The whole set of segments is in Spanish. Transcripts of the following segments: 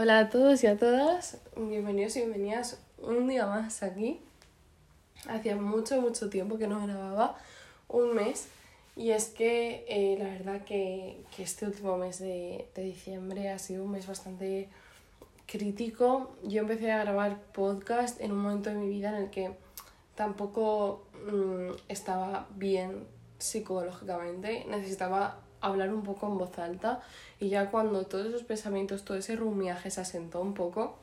Hola a todos y a todas, bienvenidos y bienvenidas un día más aquí. Hacía mucho, mucho tiempo que no grababa, un mes, y es que eh, la verdad que, que, este último mes de, de, diciembre ha sido un mes bastante crítico. Yo empecé a grabar podcast en un momento de mi vida en el que tampoco mmm, estaba bien psicológicamente, necesitaba hablar un poco en voz alta y ya cuando todos esos pensamientos, todo ese rumiaje se asentó un poco,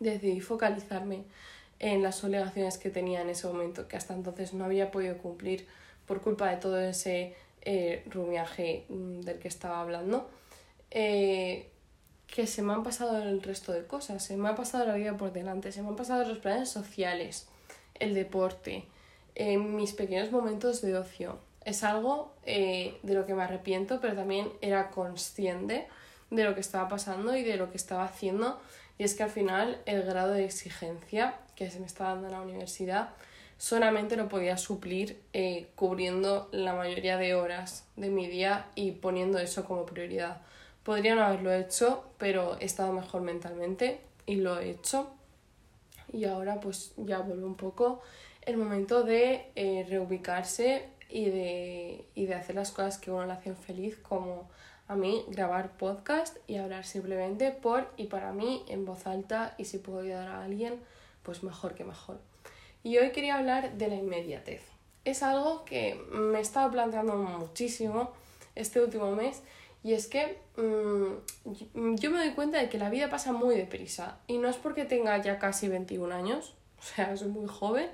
decidí focalizarme en las obligaciones que tenía en ese momento, que hasta entonces no había podido cumplir por culpa de todo ese eh, rumiaje mm, del que estaba hablando, eh, que se me han pasado el resto de cosas, se me ha pasado la vida por delante, se me han pasado los planes sociales, el deporte, eh, mis pequeños momentos de ocio, es algo eh, de lo que me arrepiento, pero también era consciente de lo que estaba pasando y de lo que estaba haciendo. Y es que al final el grado de exigencia que se me estaba dando en la universidad solamente lo podía suplir eh, cubriendo la mayoría de horas de mi día y poniendo eso como prioridad. Podría no haberlo hecho, pero he estado mejor mentalmente y lo he hecho. Y ahora pues ya vuelve un poco el momento de eh, reubicarse y de, y de hacer las cosas que uno le hacen feliz, como a mí grabar podcast y hablar simplemente por y para mí en voz alta y si puedo ayudar a alguien, pues mejor que mejor. Y hoy quería hablar de la inmediatez. Es algo que me he estado planteando muchísimo este último mes y es que mmm, yo me doy cuenta de que la vida pasa muy deprisa y no es porque tenga ya casi 21 años, o sea, soy muy joven,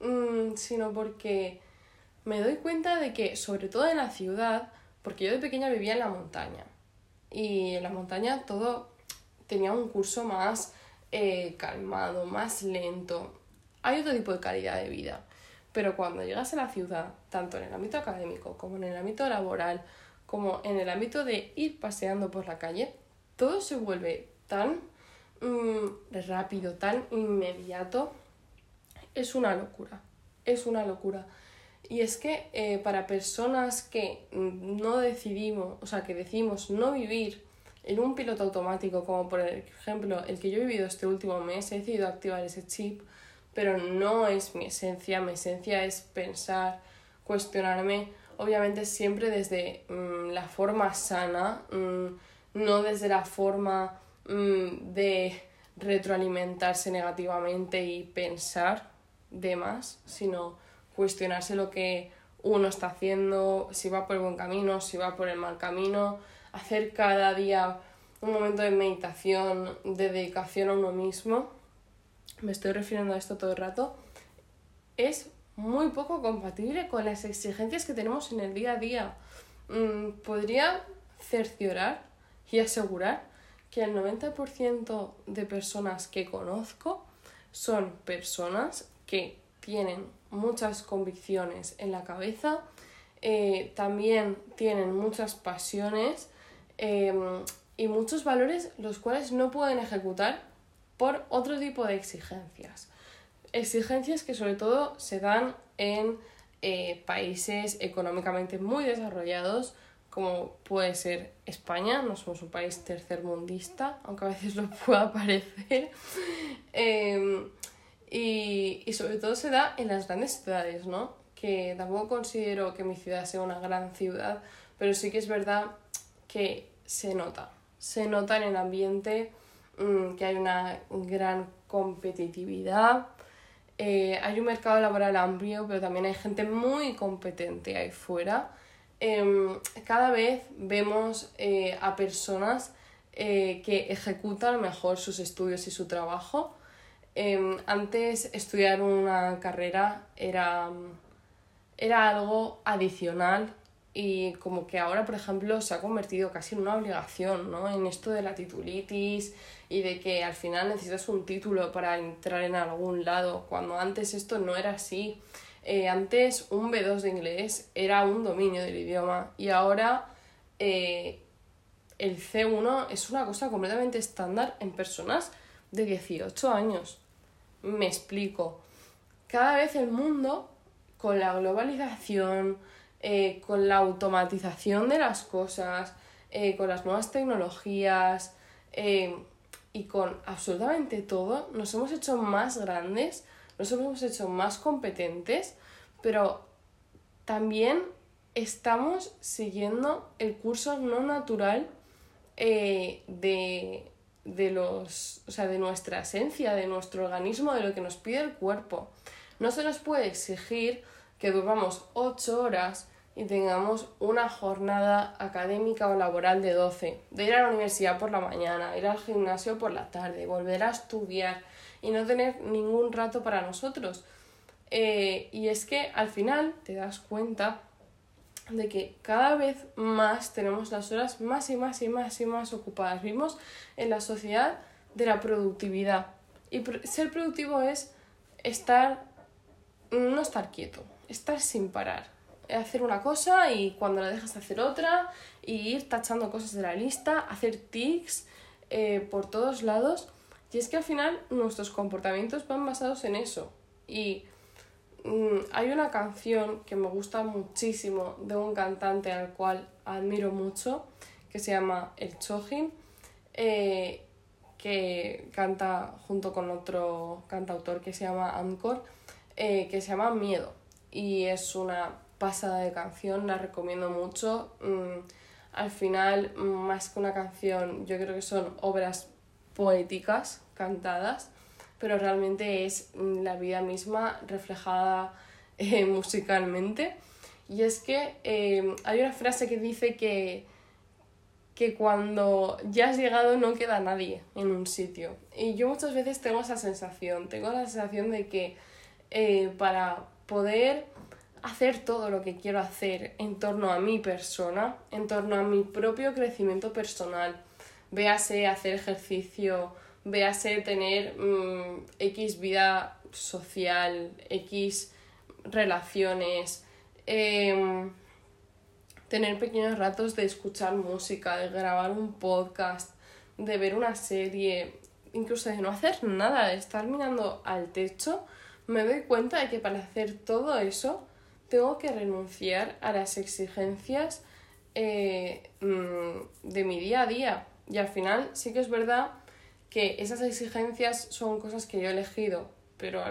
mmm, sino porque me doy cuenta de que, sobre todo en la ciudad, porque yo de pequeña vivía en la montaña, y en la montaña todo tenía un curso más eh, calmado, más lento. Hay otro tipo de calidad de vida. Pero cuando llegas a la ciudad, tanto en el ámbito académico como en el ámbito laboral, como en el ámbito de ir paseando por la calle, todo se vuelve tan mmm, rápido, tan inmediato. Es una locura. Es una locura. Y es que eh, para personas que no decidimos, o sea, que decidimos no vivir en un piloto automático, como por ejemplo el que yo he vivido este último mes, he decidido activar ese chip, pero no es mi esencia, mi esencia es pensar, cuestionarme, obviamente siempre desde mmm, la forma sana, mmm, no desde la forma mmm, de retroalimentarse negativamente y pensar de más, sino cuestionarse lo que uno está haciendo, si va por el buen camino, si va por el mal camino, hacer cada día un momento de meditación, de dedicación a uno mismo, me estoy refiriendo a esto todo el rato, es muy poco compatible con las exigencias que tenemos en el día a día. Mm, podría cerciorar y asegurar que el 90% de personas que conozco son personas que tienen muchas convicciones en la cabeza, eh, también tienen muchas pasiones eh, y muchos valores los cuales no pueden ejecutar por otro tipo de exigencias. Exigencias que sobre todo se dan en eh, países económicamente muy desarrollados, como puede ser España, no somos un país tercermundista, aunque a veces lo pueda parecer. Y, y sobre todo se da en las grandes ciudades, ¿no? Que tampoco considero que mi ciudad sea una gran ciudad, pero sí que es verdad que se nota. Se nota en el ambiente mmm, que hay una gran competitividad, eh, hay un mercado laboral amplio, pero también hay gente muy competente ahí fuera. Eh, cada vez vemos eh, a personas eh, que ejecutan mejor sus estudios y su trabajo eh, antes estudiar una carrera era, era algo adicional y como que ahora, por ejemplo, se ha convertido casi en una obligación, ¿no? En esto de la titulitis y de que al final necesitas un título para entrar en algún lado, cuando antes esto no era así. Eh, antes un B2 de inglés era un dominio del idioma y ahora eh, el C1 es una cosa completamente estándar en personas de 18 años. Me explico. Cada vez el mundo, con la globalización, eh, con la automatización de las cosas, eh, con las nuevas tecnologías, eh, y con absolutamente todo nos hemos hecho más grandes, nos hemos hecho más competentes, pero también estamos siguiendo el curso no natural de, de, los, o sea, de nuestra esencia, de nuestro organismo, de lo que nos pide el cuerpo. No se nos puede exigir que durmamos 8 horas y tengamos una jornada académica o laboral de 12, de ir a la universidad por la mañana, ir al gimnasio por la tarde, volver a estudiar y no tener ningún rato para nosotros. Eh, y es que al final te das cuenta de que cada vez más tenemos las horas más y más y más y más ocupadas. Vivimos en la sociedad de la productividad. Y ser productivo es estar, no estar quieto, estar sin parar. Hacer una cosa y cuando la dejas hacer otra, y ir tachando cosas de la lista, hacer tics eh, por todos lados. Y es que al final nuestros comportamientos van basados en eso. Y hay una canción que me gusta muchísimo de un cantante al cual admiro mucho, que se llama El Chojin, eh, que canta junto con otro cantautor que se llama Ancor, eh, que se llama Miedo. Y es una pasada de canción, la recomiendo mucho. Mm, al final, más que una canción, yo creo que son obras poéticas cantadas pero realmente es mm, la vida misma reflejada eh, musicalmente. Y es que eh, hay una frase que dice que, que cuando ya has llegado no queda nadie en un sitio. Y yo muchas veces tengo esa sensación, tengo la sensación de que eh, para poder hacer todo lo que quiero hacer en torno a mi persona, en torno a mi propio crecimiento personal, véase hacer ejercicio, véase tener mm, X vida social, X relaciones, em, tener pequeños ratos de escuchar música, de grabar un podcast, de ver una serie, incluso de no hacer nada, de estar mirando al techo, me doy cuenta de que para hacer todo eso tengo que renunciar a las exigencias eh, mm, de mi día a día. Y al final sí que es verdad que esas exigencias son cosas que yo he elegido, pero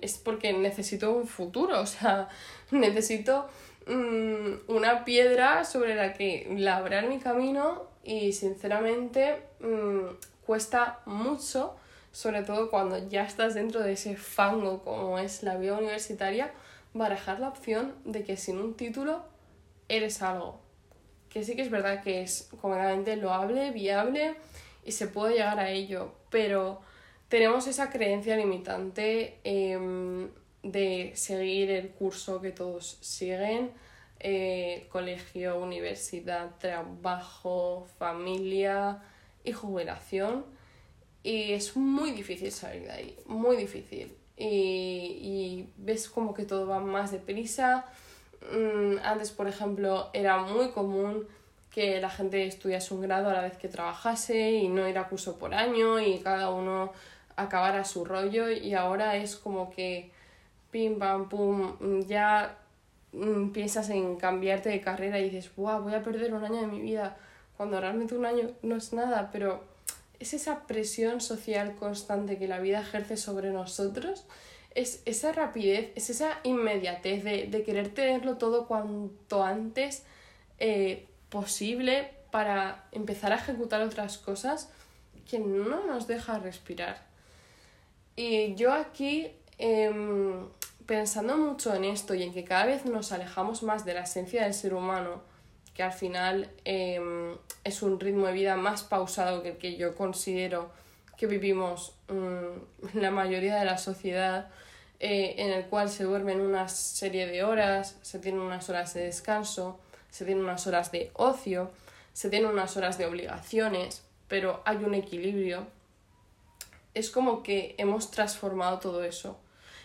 es porque necesito un futuro, o sea, necesito mm, una piedra sobre la que labrar mi camino y sinceramente mm, cuesta mucho, sobre todo cuando ya estás dentro de ese fango como es la vida universitaria, barajar la opción de que sin un título eres algo. Que sí que es verdad que es completamente loable, viable, y se puede llegar a ello, pero tenemos esa creencia limitante em, de seguir el curso que todos siguen, eh, colegio, universidad, trabajo, familia y jubilación. Y es muy difícil salir de ahí, muy difícil. Y, y ves como que todo va más deprisa. Mm, antes, por ejemplo, era muy común que la gente estudiase un grado a la vez que trabajase y no era curso por año y cada uno acabara su rollo. Y ahora es como que pim pam pum ya piensas en cambiarte de carrera y dices, wow, voy a perder un año de mi vida, cuando realmente un año no es nada, pero es esa presión social constante que la vida ejerce sobre nosotros, es esa rapidez, es esa inmediatez de, de querer tenerlo todo cuanto antes eh, posible para empezar a ejecutar otras cosas que no nos deja respirar. Y yo aquí, em, pensando mucho en esto y en que cada vez nos alejamos más de la esencia del ser humano, que al final em, es un ritmo de vida más pausado que el que yo considero que vivimos mm, la mayoría de la sociedad, eh, en el cual se duermen una serie de horas, se tienen unas horas de descanso, se tienen unas horas de ocio, se tienen unas horas de obligaciones, pero hay un equilibrio. Es como que hemos transformado todo eso.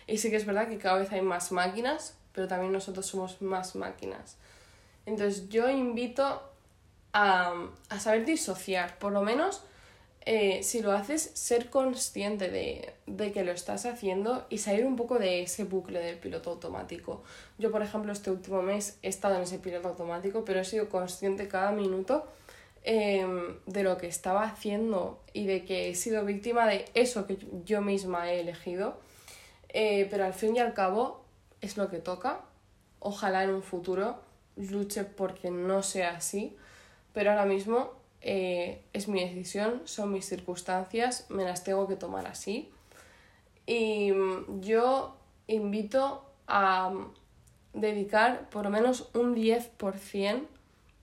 Y sí que es verdad que cada vez hay más máquinas, pero también nosotros somos más máquinas. Entonces yo invito a, a saber disociar, por lo menos eh, si lo haces, ser consciente de, que lo estás haciendo y salir un poco de ese bucle del piloto automático. Yo, por ejemplo, este último mes he estado en ese piloto automático, pero he sido consciente cada minuto em, de lo que estaba haciendo y de que he sido víctima de eso que yo misma he elegido. Eh, pero al fin y al cabo es lo que toca. Ojalá en un futuro luche porque no sea así. Pero ahora mismo eh, es mi decisión, son mis circunstancias, me las tengo que tomar así. Y mm, yo invito a mm, dedicar por lo menos un 10%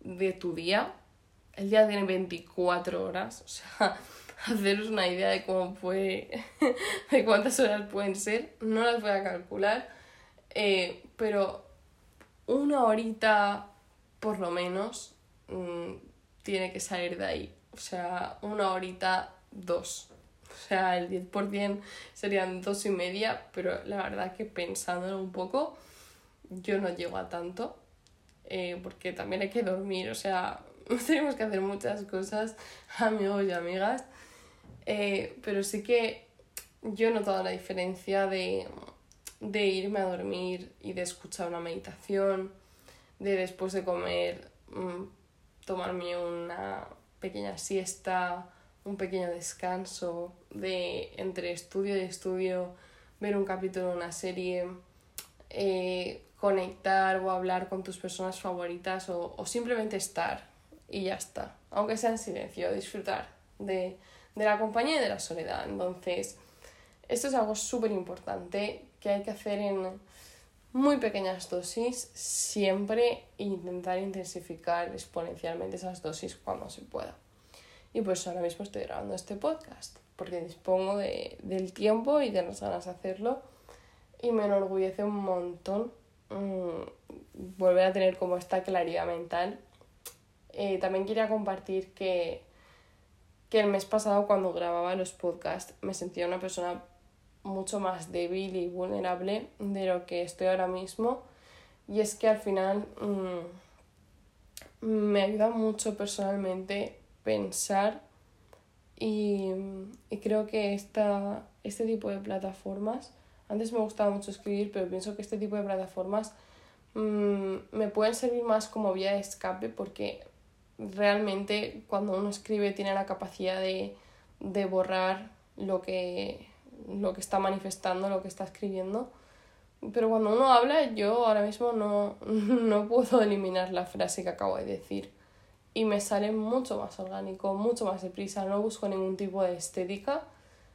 de tu día. El día tiene 24 horas, o sea, haceros una idea de cómo puede, de cuántas horas pueden ser, no las voy a calcular, eh, pero una horita por lo menos mm, tiene que salir de ahí. O sea, una horita, dos. O sea, el 10% serían dos y media, pero la verdad que pensándolo un poco, yo no llego a tanto, eh, porque también hay que dormir, o sea, tenemos que hacer muchas cosas, amigos y amigas, eh, pero sí que yo he notado la diferencia de, de irme a dormir y de escuchar una meditación, de después de comer mm, tomarme una pequeña siesta, un pequeño descanso, de entre estudio y estudio ver un capítulo de una serie, eh, conectar o hablar con tus personas favoritas o, simplemente estar y ya está, aunque sea en silencio, disfrutar de, de la compañía y de la soledad. Entonces, esto es algo súper importante que hay que hacer en muy pequeñas dosis siempre intentar intensificar exponencialmente esas dosis cuando se pueda. Y pues ahora mismo estoy grabando este podcast porque dispongo de, del tiempo y de las ganas de hacerlo y me enorgullece un montón mmm, volver a tener como esta claridad mental. Eh, también quería compartir que, que el mes pasado cuando grababa los podcasts me sentía una persona mucho más débil y vulnerable de lo que estoy ahora mismo. Y es que al final mmm, me ayuda mucho personalmente pensar y, y creo que esta, este tipo de plataformas, antes me gustaba mucho escribir, pero pienso que este tipo de plataformas mmm, me pueden servir más como vía de escape porque realmente cuando uno escribe tiene la capacidad de, de borrar lo que lo que está manifestando, lo que está escribiendo. Pero cuando uno habla, yo ahora mismo no, no puedo eliminar la frase que acabo de decir. Y me sale mucho más orgánico, mucho más deprisa. No busco ningún tipo de estética.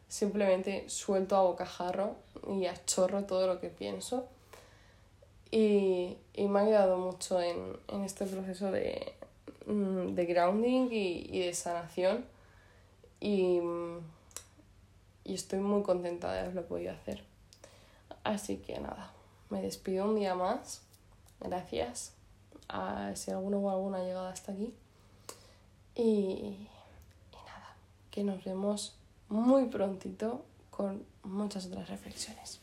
Simplemente suelto a bocajarro y a chorro todo lo que pienso. Y, y me ha ayudado mucho en, en este proceso de, mm, de grounding y, y de sanación. Y y estoy muy contenta de haberlo podido hacer. Así que nada, me despido un día más. Gracias a si alguno o alguna ha llegado hasta aquí. Y, y nada, que nos vemos muy prontito con muchas otras reflexiones.